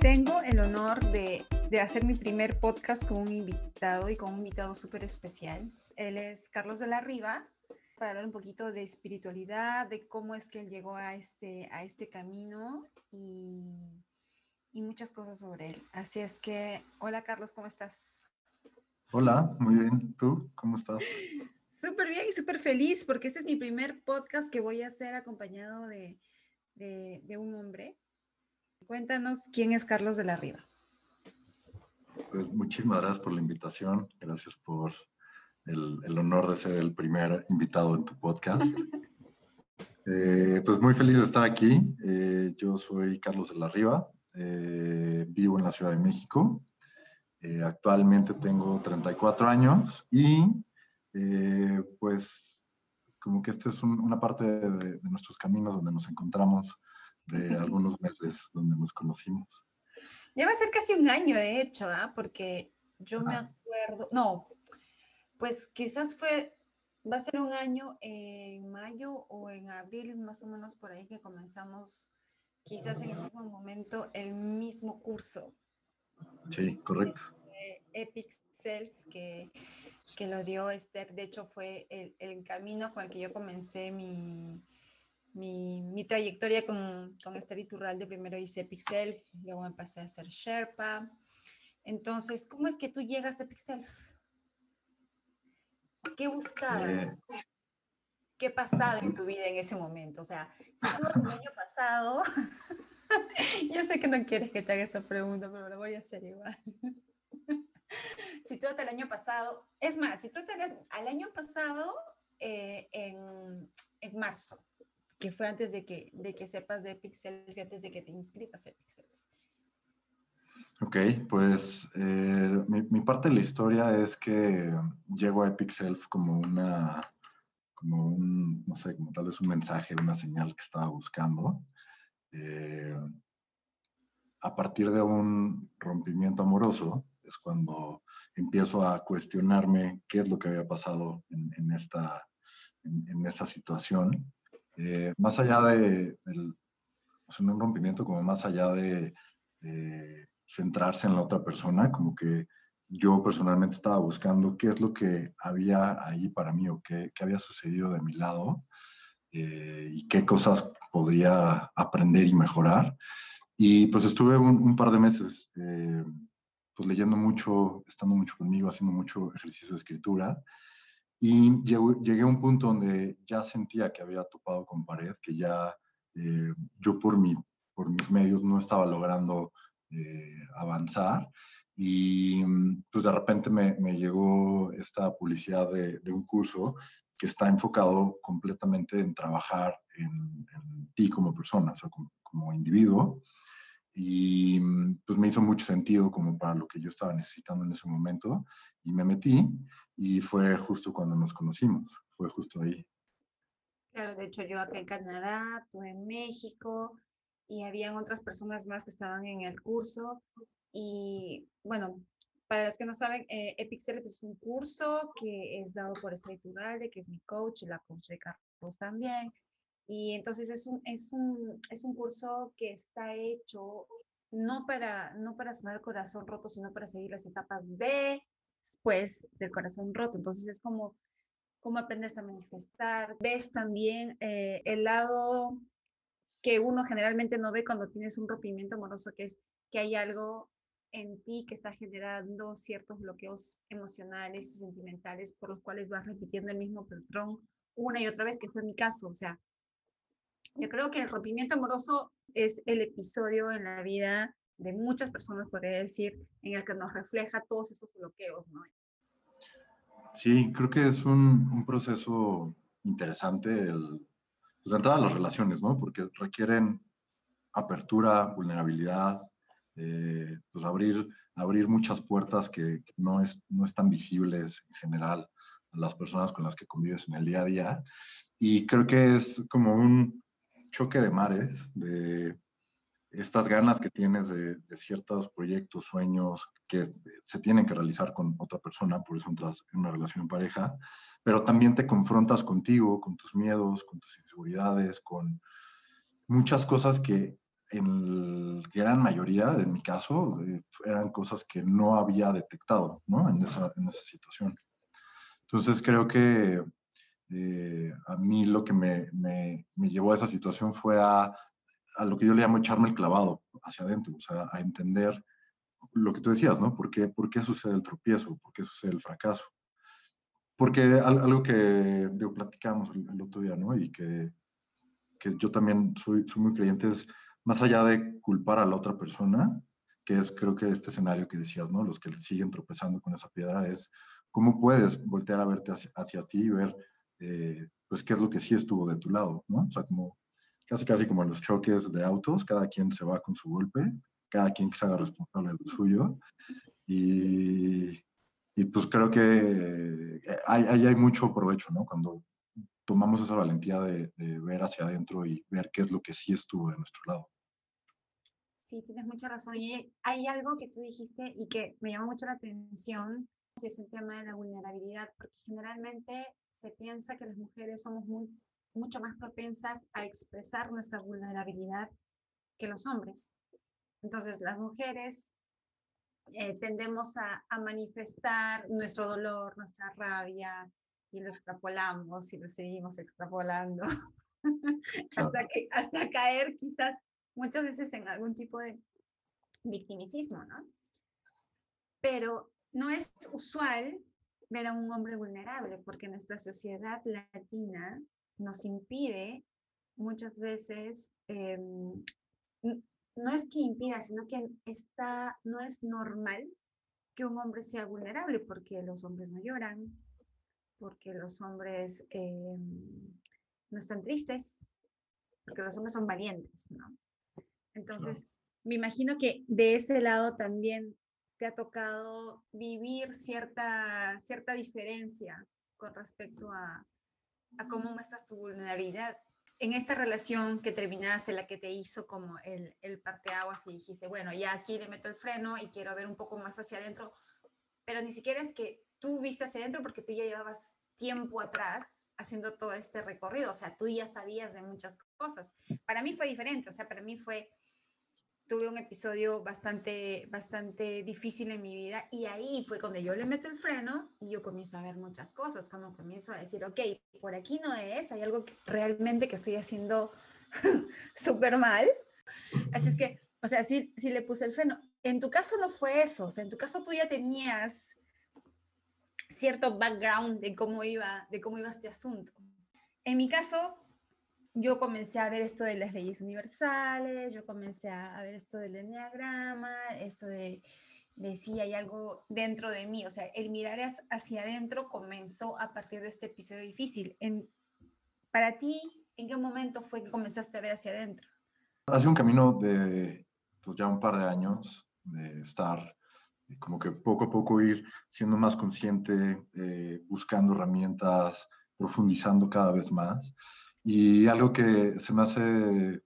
Tengo el honor de, de, hacer mi primer podcast con un invitado y con un invitado súper especial. Él es Carlos de la Riva, para hablar un poquito de espiritualidad, de cómo es que él llegó a este, a este camino y, y muchas cosas sobre él. Así es que, hola Carlos, ¿cómo estás? Hola, muy bien. ¿Tú cómo estás? Súper bien y súper feliz porque este es mi primer podcast que voy a hacer acompañado de, de, de un hombre. Cuéntanos quién es Carlos de la Riva. Pues muchísimas gracias por la invitación. Gracias por el, el honor de ser el primer invitado en tu podcast. eh, pues muy feliz de estar aquí. Eh, yo soy Carlos de la Riva. Eh, vivo en la Ciudad de México. Actualmente tengo 34 años y pues como que esta es un, una parte de, de, nuestros caminos donde nos encontramos de algunos meses donde nos conocimos. Ya va a ser casi un año, de hecho, ¿eh? porque yo me acuerdo, no, pues quizás fue, va a ser un año en mayo o en abril, más o menos por ahí que comenzamos, quizás en el mismo momento, el mismo curso. Sí, correcto. Epic Self que, que, lo dio Esther, de hecho fue el, el, camino con el que yo comencé mi, mi, mi trayectoria con, con Esther Iturralde, primero hice Epic Self, luego me pasé a hacer Sherpa. Entonces, ¿cómo es que tú llegas a Epic Self? ¿Qué buscabas? Eh. ¿Qué pasaba en tu vida en ese momento? O sea, si tú el año pasado, yo sé que no quieres que te haga esa pregunta, pero lo voy a hacer igual si trata el año pasado, es más, si trata al año pasado eh, en, en, marzo, que fue antes de que, de que sepas de Pixel, antes de que te inscribas en Pixel. Ok, pues eh, mi, mi, parte de la historia es que llego a Epic Self como una, como un, no sé, como tal vez un mensaje, una señal que estaba buscando. Eh, a partir de un rompimiento amoroso, es cuando empiezo a cuestionarme qué es lo que había pasado en, en esta, en, en, esta situación. Eh, más allá de, del, o sea, un rompimiento, como más allá de, de, centrarse en la otra persona, como que yo personalmente estaba buscando qué es lo que había ahí para mí o qué, qué había sucedido de mi lado eh, y qué cosas podría aprender y mejorar. Y pues estuve un, un par de meses eh, pues leyendo mucho, estando mucho conmigo, haciendo mucho ejercicio de escritura. Y llegué a un punto donde ya sentía que había topado con pared, que ya eh, yo por, mi, por mis medios no estaba logrando eh, avanzar. Y pues de repente me, me llegó esta publicidad de, de, un curso que está enfocado completamente en trabajar en, en ti como persona, o sea, como, como individuo y pues me hizo mucho sentido como para lo que yo estaba necesitando en ese momento y me metí y fue justo cuando nos conocimos, fue justo ahí. Claro, de hecho yo acá en Canadá, tú en México y habían otras personas más que estaban en el curso y bueno, para los que no saben, eh, Epic Select es un curso que es dado por Esther Turalde, que es mi coach la coach de Carlos también. Y entonces es un, es un, es un curso que está hecho no para, no para sanar el corazón roto, sino para seguir las etapas de después del corazón roto. Entonces es como cómo aprendes a manifestar. Ves también eh, el lado que uno generalmente no ve cuando tienes un rompimiento amoroso, que es que hay algo en ti que está generando ciertos bloqueos emocionales y sentimentales por los cuales vas repitiendo el mismo patrón una y otra vez, que fue mi caso. O sea, yo creo que el rompimiento amoroso es el episodio en la vida de muchas personas, podría decir, en el que nos refleja todos esos bloqueos, ¿no? Sí, creo que es un, un proceso interesante el, pues, entrar a las relaciones, ¿no? Porque requieren apertura, vulnerabilidad, eh, pues abrir, abrir muchas puertas que, que, no, es, no están visibles en general a las personas con las que convives en el día a día. Y creo que es como un, choque de mares, de estas ganas que tienes de, de, ciertos proyectos, sueños que se tienen que realizar con otra persona, por eso entras en una relación pareja, pero también te confrontas contigo, con tus miedos, con tus inseguridades, con muchas cosas que en gran mayoría, en mi caso, eh, eran cosas que no había detectado, ¿no? En esa, en esa situación. Entonces creo que eh, a mí lo que me, me, me, llevó a esa situación fue a, a, lo que yo le llamo echarme el clavado hacia adentro, o sea, a entender lo que tú decías, ¿no? ¿Por qué, por qué sucede el tropiezo? ¿Por qué sucede el fracaso? Porque algo que platicamos el, el, otro día, ¿no? Y que, que yo también soy, soy muy creyente es, más allá de culpar a la otra persona, que es creo que este escenario que decías, ¿no? Los que siguen tropezando con esa piedra es cómo puedes voltear a verte hacia, hacia ti y ver, eh, pues, qué es lo que sí estuvo de tu lado, ¿no? O sea, como casi, casi como en los choques de autos, cada quien se va con su golpe, cada quien que se haga responsable de lo suyo. Y, y pues creo que hay, hay, hay, mucho provecho, ¿no? Cuando tomamos esa valentía de, de, ver hacia adentro y ver qué es lo que sí estuvo de nuestro lado. Sí, tienes mucha razón. Y hay algo que tú dijiste y que me llama mucho la atención, es el tema de la vulnerabilidad, porque generalmente se piensa que las mujeres somos muy, mucho más propensas a expresar nuestra vulnerabilidad que los hombres. Entonces, las mujeres eh, tendemos a, a, manifestar nuestro dolor, nuestra rabia, y lo extrapolamos y lo seguimos extrapolando hasta, que, hasta caer quizás muchas veces en algún tipo de victimicismo, ¿no? Pero no es usual ver a un hombre vulnerable porque nuestra sociedad latina nos impide muchas veces, eh, no es que impida, sino que está, no es normal que un hombre sea vulnerable porque los hombres no lloran, porque los hombres eh, no están tristes, porque los hombres son valientes, ¿no? Entonces, me imagino que de ese lado también te ha tocado vivir cierta, cierta diferencia con respecto a, a cómo muestras tu vulnerabilidad. En esta relación que terminaste, la que te hizo como el, el parteaguas y dijiste, bueno, ya aquí le meto el freno y quiero ver un poco más hacia adentro, pero ni siquiera es que tú viste hacia adentro porque tú ya llevabas tiempo atrás haciendo todo este recorrido, o sea, tú ya sabías de muchas cosas. Para mí fue diferente, o sea, para mí fue, tuve un episodio bastante, bastante difícil en mi vida y ahí fue cuando yo le meto el freno y yo comienzo a ver muchas cosas, cuando comienzo a decir, ok, por aquí no es, hay algo que realmente que estoy haciendo súper mal. Así es que, o sea, sí, sí le puse el freno. En tu caso no fue eso, o sea, en tu caso tú ya tenías cierto background de cómo iba, de cómo iba este asunto. En mi caso, yo comencé a ver esto de las leyes universales, yo comencé a ver esto del enneagrama, esto de, de si hay algo dentro de mí, o sea, el mirar hacia adentro comenzó a partir de este episodio difícil. Para ti, ¿en qué momento fue que comenzaste a ver hacia adentro? Hace un camino de pues, ya un par de años de estar como que poco a poco ir siendo más consciente, eh, buscando herramientas, profundizando cada vez más. Y algo que se me hace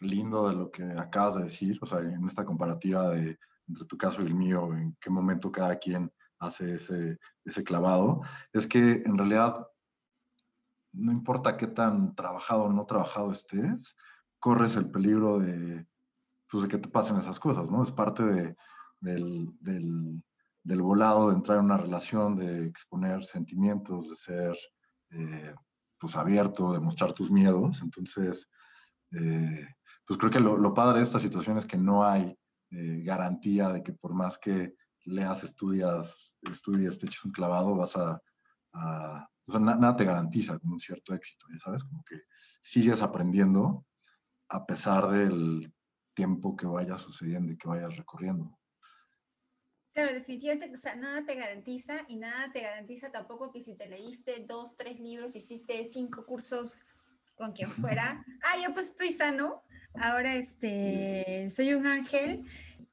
lindo de lo que acabas de decir, o sea, en esta comparativa de entre tu caso y el mío, en qué momento cada quien hace ese, ese clavado, es que en realidad no importa qué tan trabajado o no trabajado estés, corres el peligro de, pues, de que te pasen esas cosas, ¿no? Es parte de, del, del, del, volado de entrar en una relación, de exponer sentimientos, de ser eh, pues abierto, de mostrar tus miedos. Entonces, eh, pues creo que lo, padre de esta situación es que no hay eh, garantía de que por más que leas, estudias, estudias, te eches un clavado, vas a... o sea, na, nada te garantiza como un cierto éxito, ya sabes, como que sigues aprendiendo a pesar del tiempo que vaya sucediendo y que vayas recorriendo. Claro, definitivamente, o sea, nada te garantiza y nada te garantiza tampoco que si te leíste dos, tres libros, hiciste cinco cursos con quien fuera, ah, ya pues estoy sano, ahora este, soy un ángel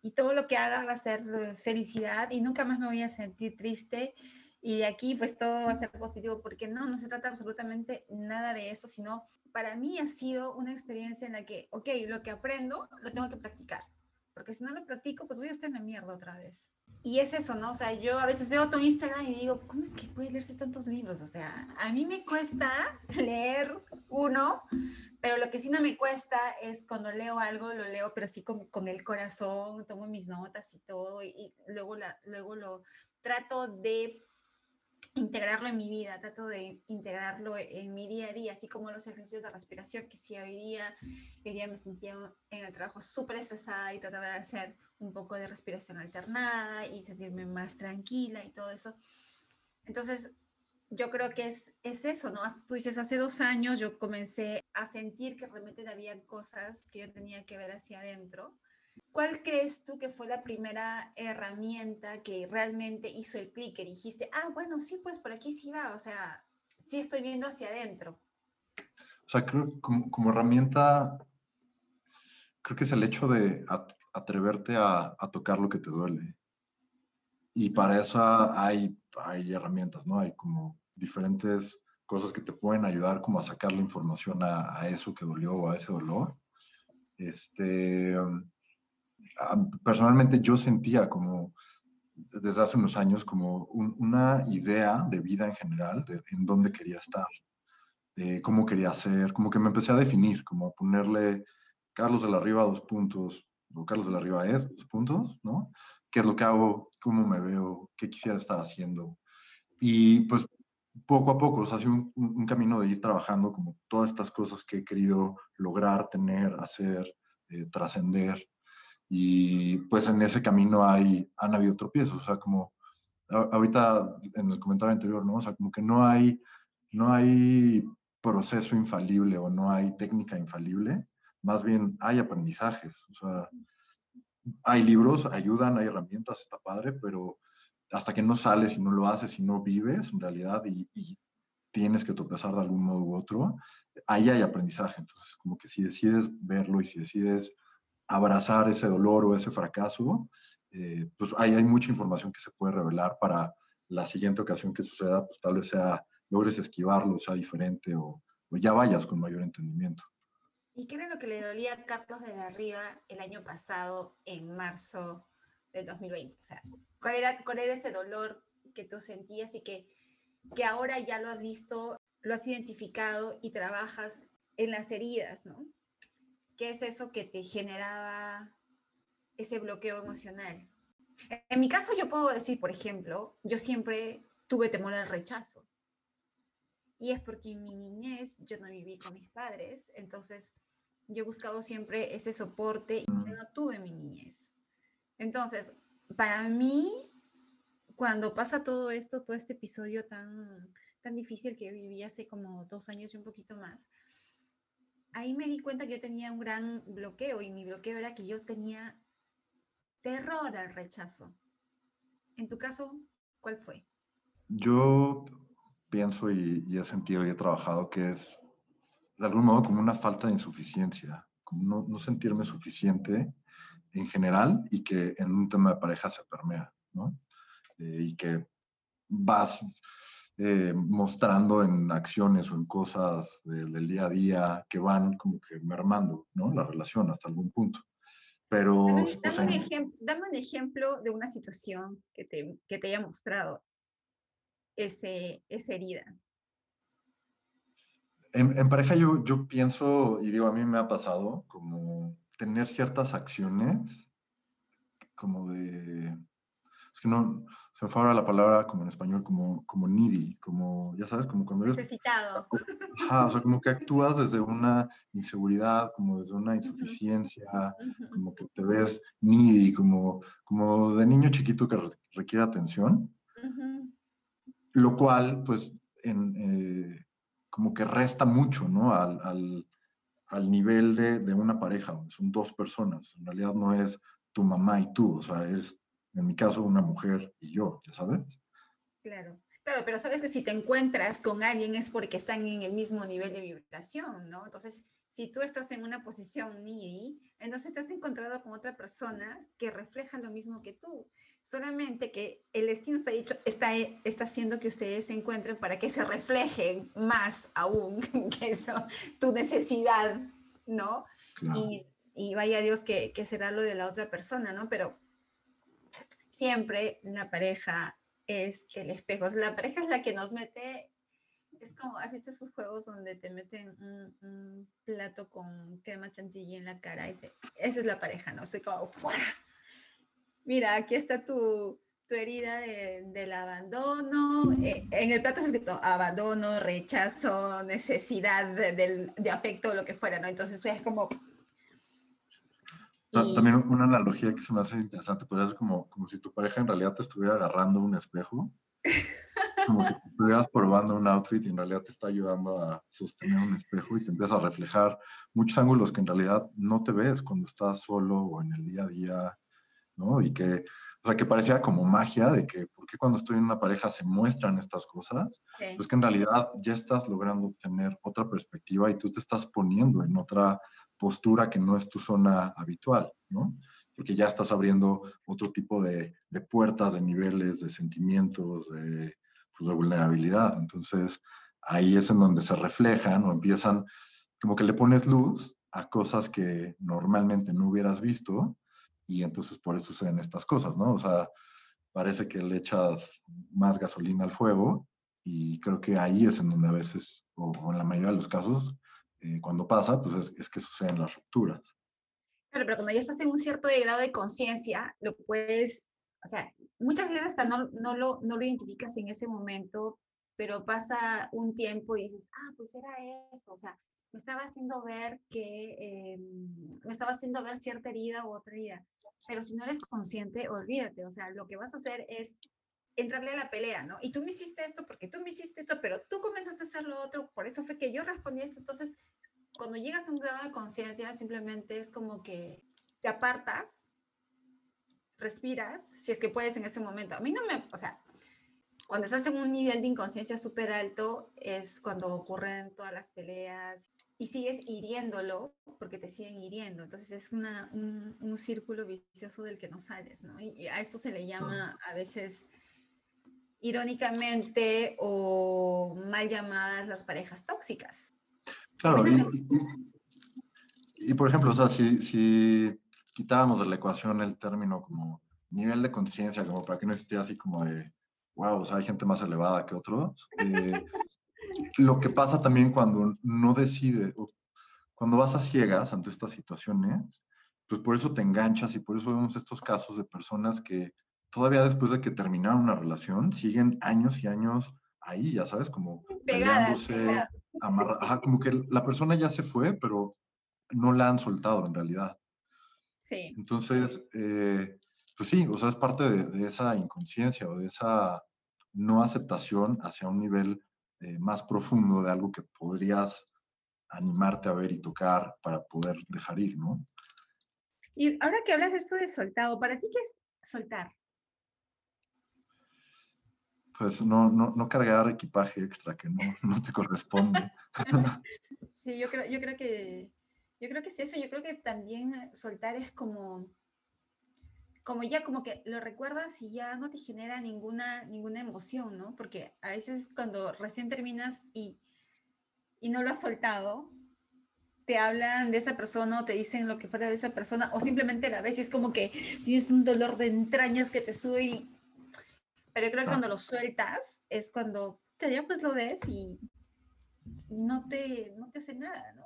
y todo lo que haga va a ser felicidad y nunca más me voy a sentir triste. Y aquí pues todo va a ser positivo porque no, no se trata absolutamente nada de eso, sino para mí ha sido una experiencia en la que, ok, lo que aprendo lo tengo que practicar, porque si no lo practico pues voy a estar en la mierda otra vez y es eso, ¿no? O sea, yo a veces veo tu Instagram y digo, ¿cómo es que puedes leerse tantos libros? O sea, a mí me cuesta leer uno, Pero lo que sí no me cuesta es cuando leo algo, lo leo, pero sí con, con el corazón, tomo mis notas y todo, y, luego, la, luego lo trato de integrarlo en mi vida, trato de integrarlo en mi día a día, así como los ejercicios de respiración, que si hoy día, hoy día me sentía en el trabajo súper estresada y trataba de hacer un poco de respiración alternada y sentirme más tranquila y todo eso. Entonces, yo creo que es, es eso, ¿no? Tú dices, hace dos años yo comencé a sentir que realmente había cosas que yo tenía que ver hacia adentro. ¿Cuál crees tú que fue la primera herramienta que realmente hizo el clic? Que dijiste, ah, bueno, sí, pues por aquí sí va, o sea, sí estoy viendo hacia adentro. O sea, creo como herramienta, creo que es el hecho de atreverte a, a tocar lo que te duele. Y para eso hay, hay herramientas, ¿no? Hay como diferentes cosas que te pueden ayudar como a sacar la información a, a eso que dolió o a ese dolor. Este, personalmente yo sentía como desde hace unos años como una idea de vida en general, de en dónde quería estar, de cómo quería ser, como que me empecé a definir, como a ponerle Carlos de la Riva dos puntos, Carlos de la Riva es puntos, ¿no? qué es lo que hago, cómo me veo, qué quisiera estar haciendo. Y pues poco a poco, o sea, un, camino de ir trabajando como todas estas cosas que he querido lograr, tener, hacer, eh, trascender. Y pues en ese camino hay, han habido tropiezos, o sea, como ahorita en el comentario anterior, ¿no? O sea, como que no hay, no hay proceso infalible o no hay técnica infalible, más bien hay aprendizajes, o sea, hay libros, ayudan, hay herramientas, está padre, pero hasta que no sales y no lo haces y no vives en realidad y, tienes que tropezar de algún modo u otro, ahí hay aprendizaje. Entonces, como que si decides verlo y si decides abrazar ese dolor o ese fracaso, eh, pues ahí hay mucha información que se puede revelar para la siguiente ocasión que suceda, pues tal vez sea, logres esquivarlo, sea diferente o, o ya vayas con mayor entendimiento. ¿Y qué era lo que le dolía a Carlos desde arriba el año pasado, en marzo del 2020? O sea, ¿cuál era, cuál era ese dolor que tú sentías y que, que ahora ya lo has visto, lo has identificado y trabajas en las heridas, ¿no? ¿Qué es eso que te generaba ese bloqueo emocional? En mi caso yo puedo decir, por ejemplo, yo siempre tuve temor al rechazo. Y es porque en mi niñez yo no viví con mis padres, entonces yo he buscado siempre ese soporte y no tuve mi niñez. Entonces, para mí, cuando pasa todo esto, todo este episodio tan, tan difícil que viví hace como dos años y un poquito más, ahí me di cuenta que yo tenía un gran bloqueo y mi bloqueo era que yo tenía terror al rechazo. En tu caso, ¿cuál fue? Yo pienso y, y he sentido y he trabajado que es de algún modo como una falta de insuficiencia, como no, sentirme suficiente en general y que en un tema de pareja se permea, ¿no? Eh, y que vas eh, mostrando en acciones o en cosas del día a día que van como que mermando, ¿no? La relación hasta algún punto. Pero... Dame, un, ejemplo de una situación que te, que te haya mostrado ese, esa herida en, pareja yo, yo pienso, y digo, a mí me ha pasado, como tener ciertas acciones, como de, es que no, se me fue ahora la palabra como en español, como, como needy, como, ya sabes, como cuando eres... Necesitado. Ajá, o sea, como que actúas desde una inseguridad, como desde una insuficiencia, como que te ves needy, como, como de niño chiquito que requiere atención. Lo cual, pues, en, eh, como que resta mucho, ¿no? Al, al, al nivel de, de, una pareja, son dos personas. En realidad no es tu mamá y tú, o sea, es, en mi caso, una mujer y yo, ¿ya sabes? Claro. Claro, pero sabes que si te encuentras con alguien es porque están en el mismo nivel de vibración, ¿no? Entonces, si tú estás en una posición needy, entonces te has encontrado con otra persona que refleja lo mismo que tú. Solamente que el destino está, hecho, está, está haciendo que ustedes se encuentren para que se reflejen más aún que eso, tu necesidad, ¿no? Y, y, vaya Dios que, que será lo de la otra persona, ¿no? Pero siempre la pareja es el espejo. La pareja es la que nos mete Es como, ¿has visto esos juegos donde te meten un, plato con crema chantilly en la cara? Y esa es la pareja, ¿no? sé como, Mira, aquí está tu, tu herida del abandono. Eh, en el plato es escrito abandono, rechazo, necesidad de, de, afecto, lo que fuera, ¿no? Entonces es como... También una analogía que se me hace interesante, pero es como, como si tu pareja en realidad te estuviera agarrando un espejo, como si te estuvieras probando un outfit y en realidad te está ayudando a sostener un espejo y te empieza a reflejar muchos ángulos que en realidad no te ves cuando estás solo o en el día a día, ¿no? Y que o sea, que parecía como magia de que, ¿por qué cuando estoy en una pareja se muestran estas cosas? Pues que en realidad ya estás logrando obtener otra perspectiva y tú te estás poniendo en otra postura que no es tu zona habitual, ¿no? Porque ya estás abriendo otro tipo de, de puertas, de niveles, de sentimientos, de, pues, de vulnerabilidad. Entonces, ahí es en donde se reflejan o empiezan, como que le pones luz a cosas que normalmente no hubieras visto y entonces por eso suceden estas cosas, ¿no? O sea, parece que le echas más gasolina al fuego y creo que ahí es en donde a veces, o, en la mayoría de los casos, eh, cuando pasa, pues es, que suceden las rupturas. Claro, pero cuando ya estás en un cierto grado de conciencia, lo puedes, o sea, muchas veces hasta no, no, lo, no lo identificas en ese momento, pero pasa un tiempo y dices, ah, pues era esto, o sea, me estaba haciendo ver que, em, me estaba haciendo ver cierta herida u otra herida. Pero si no eres consciente, olvídate, o sea, lo que vas a hacer es entrarle a la pelea, ¿no? Y tú me hiciste esto porque tú me hiciste esto, pero tú comenzaste a hacer lo otro, por eso fue que yo respondí esto. Entonces, cuando llegas a un grado de conciencia, simplemente es como que te apartas, respiras, si es que puedes en ese momento. A mí no me, o sea, cuando estás en un nivel de inconsciencia súper alto, es cuando ocurren todas las peleas y sigues hiriéndolo porque te siguen hiriendo. Entonces es una, un, un, círculo vicioso del que no sales, ¿no? Y a eso se le llama a veces irónicamente o mal llamadas las parejas tóxicas. Claro, y, por ejemplo, o sea, si, si quitáramos de la ecuación el término como nivel de conciencia, como para que no existiera así como de, wow, o sea, hay gente más elevada que otros. Eh, lo que pasa también cuando no decide, cuando vas a ciegas ante estas situaciones, pues por eso te enganchas y por eso vemos estos casos de personas que todavía después de que terminaron una relación, siguen años y años ahí, ya sabes, como pegándose, Ajá, como que la persona ya se fue, pero no la han soltado en realidad. Sí. Entonces, eh, pues sí, o sea, es parte de, de, esa inconsciencia o de esa no aceptación hacia un nivel eh, más profundo de algo que podrías animarte a ver y tocar para poder dejar ir, ¿no? Y ahora que hablas de eso de soltado, ¿para ti qué es soltar? Pues no, no, no cargar equipaje extra que no, no te corresponde. sí, yo creo, yo creo que yo creo que es eso, yo creo que también soltar es como como ya como que lo recuerdas y ya no te genera ninguna, ninguna emoción, ¿no? Porque a veces cuando recién terminas y, y no lo has soltado, te hablan de esa persona o te dicen lo que fuera de esa persona o simplemente la ves y es como que tienes un dolor de entrañas que te sube. Pero yo creo que cuando lo sueltas es cuando ya pues lo ves y, y no, te, no te hace nada, ¿no?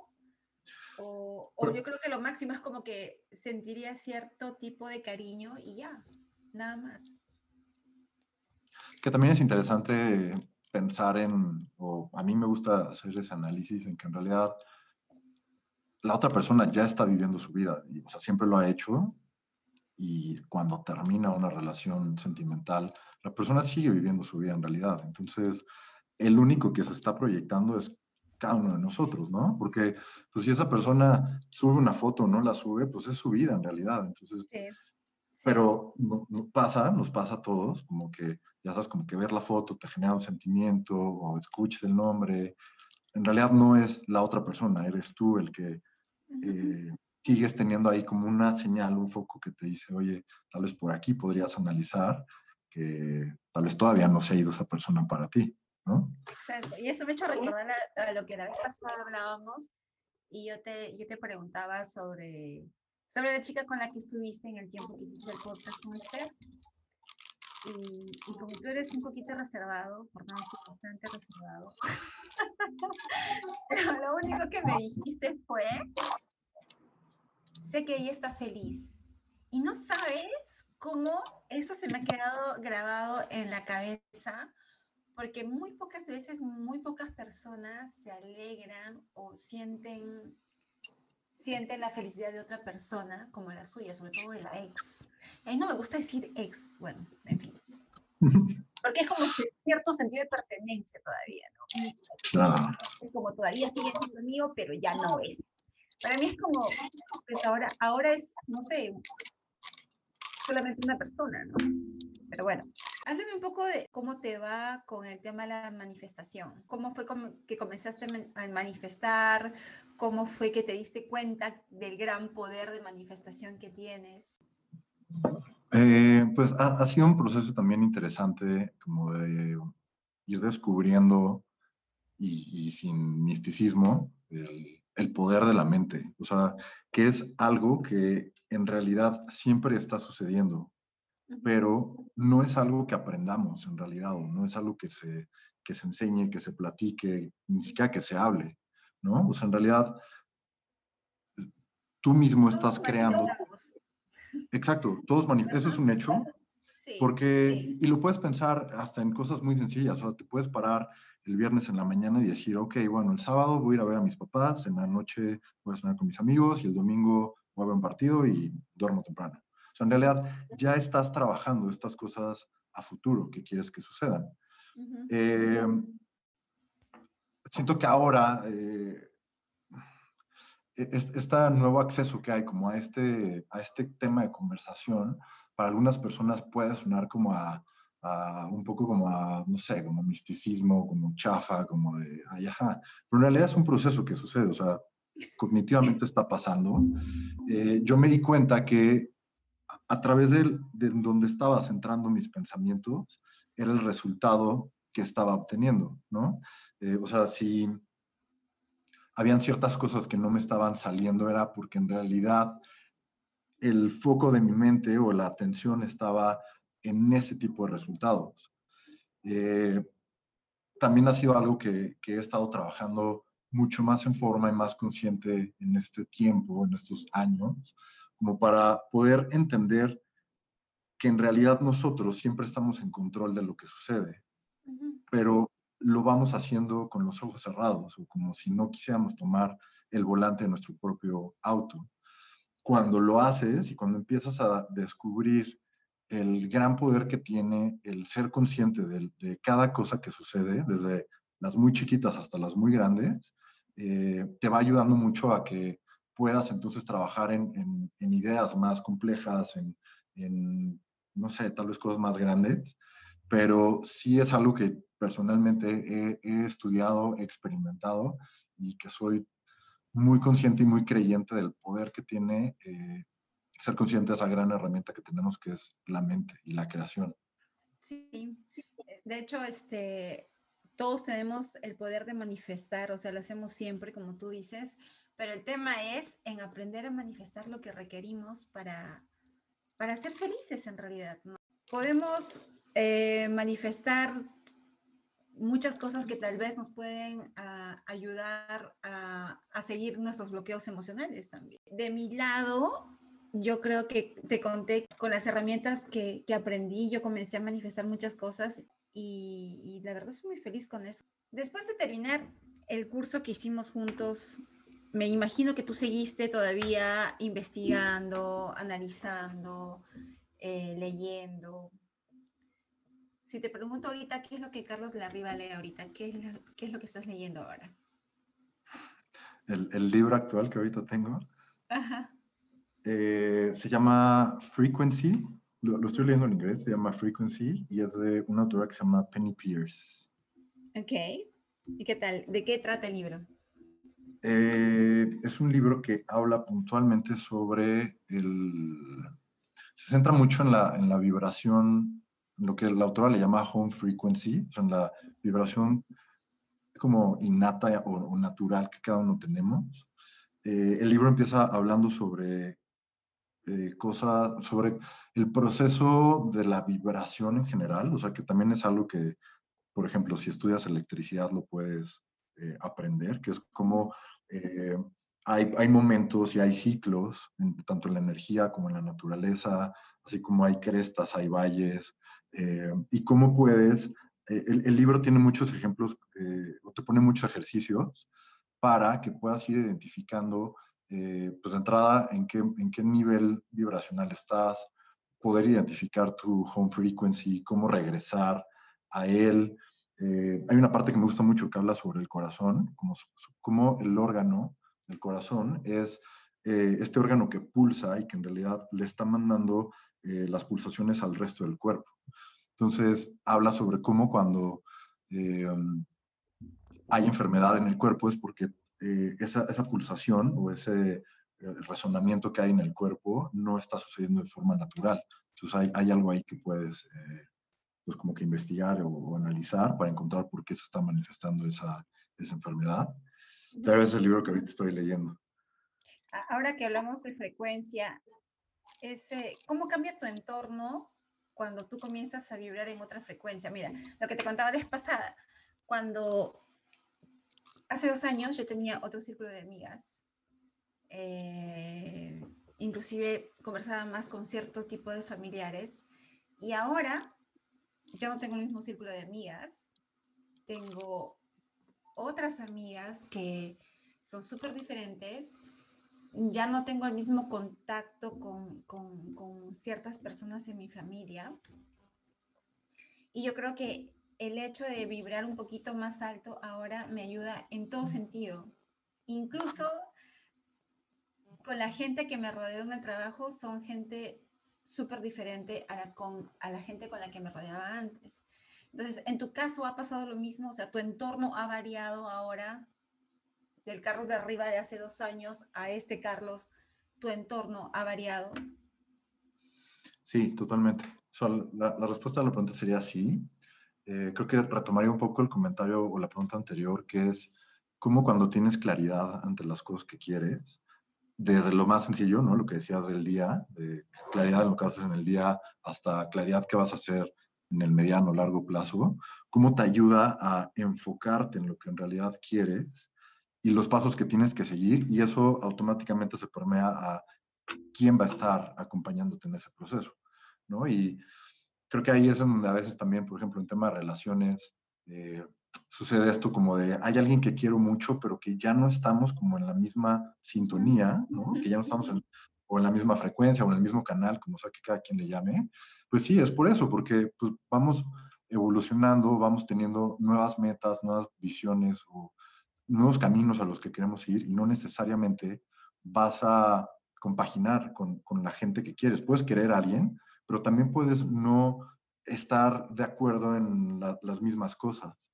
O, yo creo que lo máximo es como que sentiría cierto tipo de cariño y ya, nada más. Que también es interesante pensar en, o a mí me gusta hacer ese análisis en que en realidad la otra persona ya está viviendo su vida, o sea, siempre lo ha hecho y cuando termina una relación sentimental, la persona sigue viviendo su vida en realidad. Entonces, el único que se está proyectando es cada uno de nosotros, ¿no? Porque pues si esa persona sube una foto o no la sube, pues es su vida en realidad. Entonces, pero no, pasa, nos pasa a todos, como que, ya sabes, como que ver la foto te genera un sentimiento o escuches el nombre. En realidad no es la otra persona, eres tú el que eh, sigues teniendo ahí como una señal, un foco que te dice, oye, tal vez por aquí podrías analizar que tal vez todavía no se ha ido esa persona para ti. Exacto. Y eso me ha hecho recordar a, lo que la vez pasada hablábamos y yo te, yo te preguntaba sobre, sobre la chica con la que estuviste en el tiempo que hiciste el podcast con Esther. Y, como tú eres un poquito reservado, por no decir bastante reservado, pero lo único que me dijiste fue, sé que ella está feliz. Y no sabes cómo eso se me ha quedado grabado en la cabeza, porque muy pocas veces, muy pocas personas se alegran o sienten, sienten la felicidad de otra persona como la suya, sobre todo de la ex. A mí no me gusta decir ex, bueno, en fin. Porque es como cierto sentido de pertenencia todavía, ¿no? Es como todavía sigue siendo mío, pero ya no es. Para mí es como, pues ahora, ahora es, no sé, solamente una persona, ¿no? Pero bueno, háblame un poco de cómo te va con el tema de la manifestación. ¿Cómo fue que comenzaste a manifestar? ¿Cómo fue que te diste cuenta del gran poder de manifestación que tienes? Eh, pues ha, sido un proceso también interesante como de ir descubriendo y, sin misticismo el, el, poder de la mente. O sea, que es algo que en realidad siempre está sucediendo, pero no es algo que aprendamos en realidad, o no es algo que se, que se enseñe, que se platique, ni siquiera que se hable, ¿no? O sea, en realidad tú mismo estás creando. Exacto, todos eso es un hecho, porque, y lo puedes pensar hasta en cosas muy sencillas, o sea, te puedes parar el viernes en la mañana y decir, ok, bueno, el sábado voy a ir a ver a mis papás, en la noche voy a cenar con mis amigos y el domingo voy a ver un partido y duermo temprano. Sea, en realidad ya estás trabajando estas cosas a futuro que quieres que sucedan. Eh, siento que ahora eh, este nuevo acceso que hay como a este, a este tema de conversación, para algunas personas puede sonar como a, un poco como a, no sé, como misticismo, como chafa, como de, ay, ajá. Pero en realidad es un proceso que sucede, o sea, cognitivamente está pasando. Eh, yo me di cuenta que a, través de, de donde estaba centrando mis pensamientos, era el resultado que estaba obteniendo, ¿no? Eh, o sea, si habían ciertas cosas que no me estaban saliendo, era porque en realidad el foco de mi mente o la atención estaba en ese tipo de resultados. Eh, también ha sido algo que, que, he estado trabajando mucho más en forma y más consciente en este tiempo, en estos años, como para poder entender que en realidad nosotros siempre estamos en control de lo que sucede, pero lo vamos haciendo con los ojos cerrados o como si no quisiéramos tomar el volante de nuestro propio auto. Cuando lo haces y cuando empiezas a descubrir el gran poder que tiene el ser consciente de, cada cosa que sucede, desde las muy chiquitas hasta las muy grandes, eh, te va ayudando mucho a que puedas entonces trabajar en, ideas más complejas, en, en, no sé, tal vez cosas más grandes, pero sí es algo que personalmente he, estudiado, he experimentado y que soy muy consciente y muy creyente del poder que tiene eh, ser consciente de esa gran herramienta que tenemos que es la mente y la creación. Sí, de hecho, este, todos tenemos el poder de manifestar, o sea, lo hacemos siempre, como tú dices, pero el tema es en aprender a manifestar lo que requerimos para, para ser felices en realidad. Podemos eh, manifestar muchas cosas que tal vez nos pueden ah, ayudar a, seguir nuestros bloqueos emocionales también. De mi lado, yo creo que te conté con las herramientas que, aprendí, yo comencé a manifestar muchas cosas y, y, la verdad estoy muy feliz con eso. Después de terminar el curso que hicimos juntos, me imagino que tú seguiste todavía investigando, analizando, eh, leyendo. Si te pregunto ahorita, ¿qué es lo que Carlos de Arriba lee ahorita? ¿Qué es lo, qué es lo que estás leyendo ahora? El, el, libro actual que ahorita tengo eh, se llama Frequency. Lo, estoy leyendo en inglés, se llama Frequency y es de una autora que se llama Penny Pierce. Ok. ¿Y qué tal? ¿De qué trata el libro? Eh, es un libro que habla puntualmente sobre el... Se centra mucho en la, en la vibración lo que la autora le llama home frequency, son la vibración como innata o, natural que cada uno tenemos. Eh, el libro empieza hablando sobre eh, cosas sobre el proceso de la vibración en general, o sea, que también es algo que, por ejemplo, si estudias electricidad lo puedes eh, aprender, que es como eh, hay, hay, momentos y hay ciclos, tanto en la energía como en la naturaleza, así como hay crestas, hay valles, y cómo puedes, el, el, libro tiene muchos ejemplos, o te pone muchos ejercicios para que puedas ir identificando eh, pues de entrada, en qué, en qué nivel vibracional estás, poder identificar tu home frequency, cómo regresar a él. Eh, hay una parte que me gusta mucho que habla sobre el corazón, como, como el órgano del corazón es eh, este órgano que pulsa y que en realidad le está mandando las pulsaciones al resto del cuerpo. Entonces, habla sobre cómo cuando hay enfermedad en el cuerpo es porque eh, esa, esa, pulsación o ese eh, razonamiento que hay en el cuerpo no está sucediendo de forma natural. Entonces hay, hay algo ahí que puedes eh, pues como que investigar o, analizar para encontrar por qué se está manifestando esa, esa enfermedad. Pero es el libro que ahorita estoy leyendo. Ahora que hablamos de frecuencia, ese, ¿cómo cambia tu entorno cuando tú comienzas a vibrar en otra frecuencia? Mira, lo que te contaba la vez pasada, cuando hace dos años yo tenía otro círculo de amigas. Eh, inclusive conversaba más con cierto tipo de familiares. Y ahora ya no tengo el mismo círculo de amigas. Tengo otras amigas que son súper diferentes. Ya no tengo el mismo contacto con, con, con ciertas personas en mi familia. Y yo creo que el hecho de vibrar un poquito más alto ahora me ayuda en todo sentido. Incluso con la gente que me rodeó en el trabajo son gente súper diferente a la, con, a la gente con la que me rodeaba antes. Entonces, en tu caso ha pasado lo mismo, o sea, tu entorno ha variado ahora del Carlos de arriba de hace dos años a este Carlos, tu entorno ha variado. Sí, totalmente. la, respuesta a la pregunta sería sí. Eh, creo que retomaría un poco el comentario o la pregunta anterior, que es cómo cuando tienes claridad ante las cosas que quieres, desde lo más sencillo, ¿no? Lo que decías del día, de claridad en lo que haces en el día, hasta claridad que vas a hacer en el mediano o largo plazo, cómo te ayuda a enfocarte en lo que en realidad quieres y los pasos que tienes que seguir, y eso automáticamente se permea a quién va a estar acompañándote en ese proceso, ¿no? Y creo que ahí es donde a veces también, por ejemplo, en tema de relaciones, eh, sucede esto como de, hay alguien que quiero mucho, pero que ya no estamos como en la misma sintonía, ¿no? Que ya no estamos en, o en la misma frecuencia o en el mismo canal, como sea que cada quien le llame. Pues sí, es por eso, porque pues, vamos evolucionando, vamos teniendo nuevas metas, nuevas visiones o nuevos caminos a los que queremos ir y no necesariamente vas a compaginar con, con la gente que quieres. Puedes querer a alguien, pero también puedes no estar de acuerdo en las mismas cosas.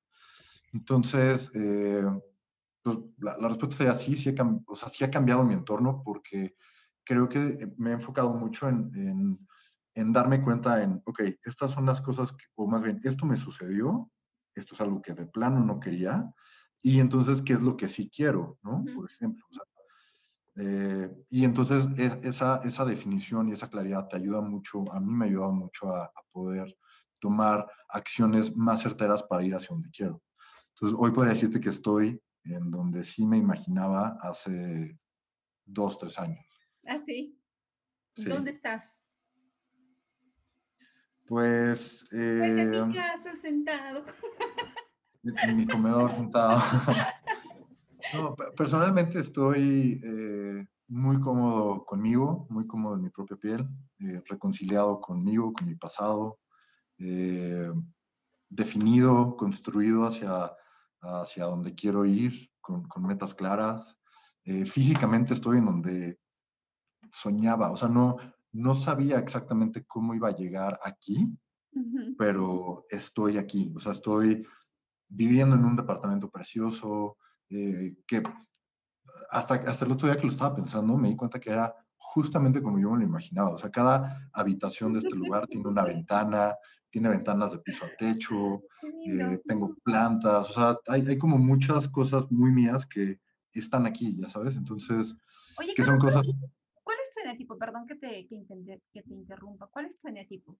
Entonces, eh, pues, la, respuesta sería sí, sí, o sea, sí ha cambiado mi entorno porque creo que me he enfocado mucho en, en, darme cuenta en, ok, estas son las cosas, o más bien, esto me sucedió, esto es algo que de plano no quería, y entonces, ¿qué es lo que sí quiero? ¿no? Por ejemplo, o sea, eh, y entonces e, esa, esa definición y esa claridad te ayuda mucho, a mí me ayuda mucho a, poder tomar acciones más certeras para ir hacia donde quiero. Entonces, hoy podría decirte que estoy en donde sí me imaginaba hace dos, tres años. ¿Ah, sí? ¿Dónde estás? Pues... pues en mi eh, casa sentado. En mi comedor sentado. No, personalmente estoy eh, muy cómodo conmigo, muy cómodo en mi propia piel, eh, reconciliado conmigo, con mi pasado, definido, construido hacia, hacia donde quiero ir, con, con metas claras. físicamente estoy en donde soñaba, o sea, no, no sabía exactamente cómo iba a llegar aquí, pero estoy aquí, o sea, estoy viviendo en un departamento precioso, eh, que hasta, hasta el otro día que lo estaba pensando me di cuenta que era justamente como yo me lo imaginaba. O sea, cada habitación de este lugar tiene una ventana, tiene ventanas de piso a techo, eh, tengo plantas, o sea, hay, hay, como muchas cosas muy mías que están aquí, ya sabes. Entonces, Oye, son cosas... ¿cuál es tu eneatipo? Perdón que te, que, que te interrumpa. ¿Cuál es tu eneatipo?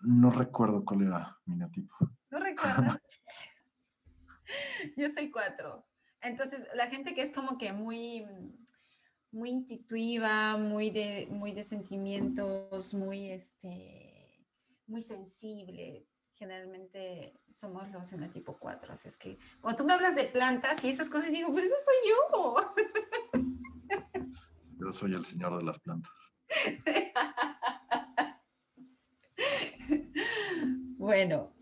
No recuerdo cuál era mi eneatipo. ¿No recuerdas? Yo soy cuatro. Entonces, la gente que es como que muy, muy intuitiva, muy de, muy de sentimientos, muy, este, muy sensible, generalmente somos los en el tipo 4. Así es que cuando tú me hablas de plantas y esas cosas, digo, pero eso soy yo. Yo soy el señor de las plantas. bueno,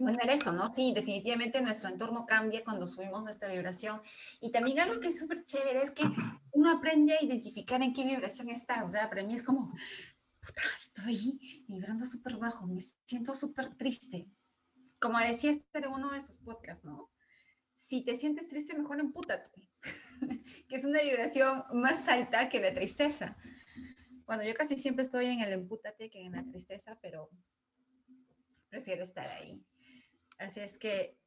bueno, era eso, ¿no? Sí, definitivamente nuestro entorno cambia cuando subimos nuestra vibración. Y también algo que es súper chévere es que uno aprende a identificar en qué vibración está. O sea, para mí es como, estoy vibrando súper bajo, me siento súper triste. Como decía Esther en uno de sus podcasts, ¿no? Si te sientes triste, mejor empútate, que es una vibración más alta que la tristeza. Bueno, yo casi siempre estoy en el empútate que en la tristeza, pero prefiero estar ahí. Así es que...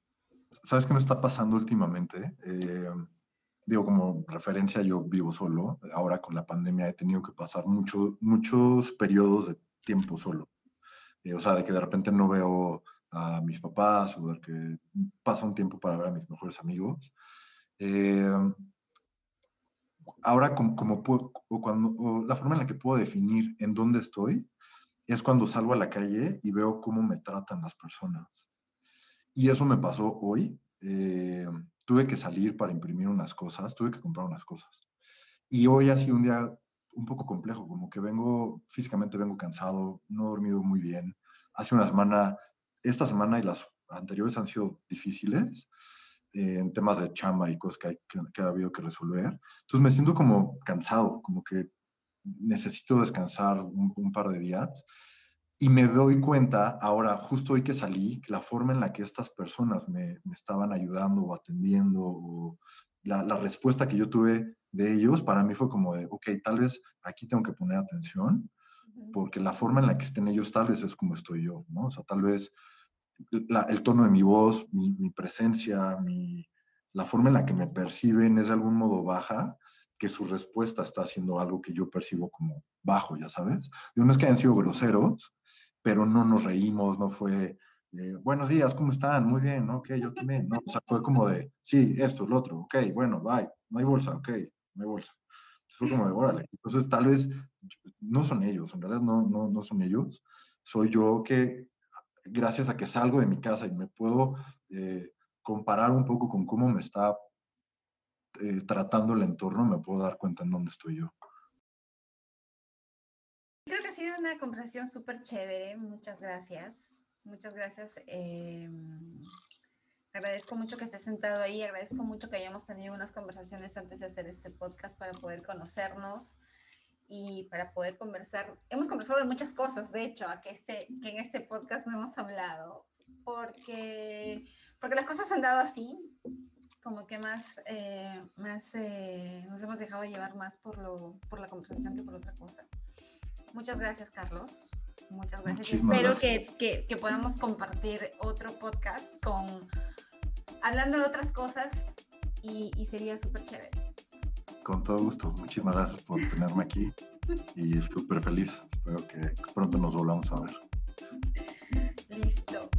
¿Sabes qué me está pasando últimamente? Eh, digo, como referencia, yo vivo solo. Ahora con la pandemia he tenido que pasar mucho, muchos periodos de tiempo solo. Eh, o sea, de que de repente no veo a mis papás o de que pasa un tiempo para ver a mis mejores amigos. Eh, ahora, como, como o cuando, la forma en la que puedo definir en dónde estoy es cuando salgo a la calle y veo cómo me tratan las personas. Y eso me pasó hoy. Eh, tuve que salir para imprimir unas cosas, tuve que comprar unas cosas. Y hoy ha sido un día un poco complejo, como que vengo, físicamente vengo cansado, no he dormido muy bien. Hace una semana, esta semana y las anteriores han sido difíciles eh, en temas de chamba y cosas que, hay, que, ha habido que resolver. Entonces me siento como cansado, como que necesito descansar un, un par de días. Y me doy cuenta ahora, justo hoy que salí, la forma en la que estas personas me, me estaban ayudando o atendiendo, o la, la, respuesta que yo tuve de ellos, para mí fue como de, ok, tal vez aquí tengo que poner atención, porque la forma en la que estén ellos tal vez es como estoy yo, ¿no? O sea, tal vez la, el tono de mi voz, mi, mi presencia, mi, la forma en la que me perciben es de algún modo baja, que su respuesta está haciendo algo que yo percibo como bajo, ya sabes. De no es que hayan sido groseros, pero no nos reímos, no fue, buenos días, ¿cómo están? Muy bien, ok, yo también, ¿no? O sea, fue como de, sí, esto, lo otro, ok, bueno, bye, no hay bolsa, ok, no hay bolsa. Fue como de, órale. Entonces, tal vez no son ellos, en realidad no, no, no son ellos. Soy yo que, gracias a que salgo de mi casa y me puedo eh, comparar un poco con cómo me está eh, tratando el entorno, me puedo dar cuenta en dónde estoy yo. Creo que ha sido una conversación súper chévere. Muchas gracias. Muchas gracias. Eh, agradezco mucho que estés sentado ahí. Agradezco mucho que hayamos tenido unas conversaciones antes de hacer este podcast para poder conocernos y para poder conversar. Hemos conversado de muchas cosas, de hecho, a que, este, que en este podcast no hemos hablado, porque, porque las cosas han dado así, como que más, eh, más eh, nos hemos dejado llevar más por, lo, por la conversación que por otra cosa. Muchas gracias, Carlos. Muchas gracias. Espero. Que, que, podamos compartir otro podcast con hablando de otras cosas y, y sería súper chévere. Con todo gusto. Muchísimas gracias por tenerme aquí y súper feliz. Espero que pronto nos volvamos a ver. Listo.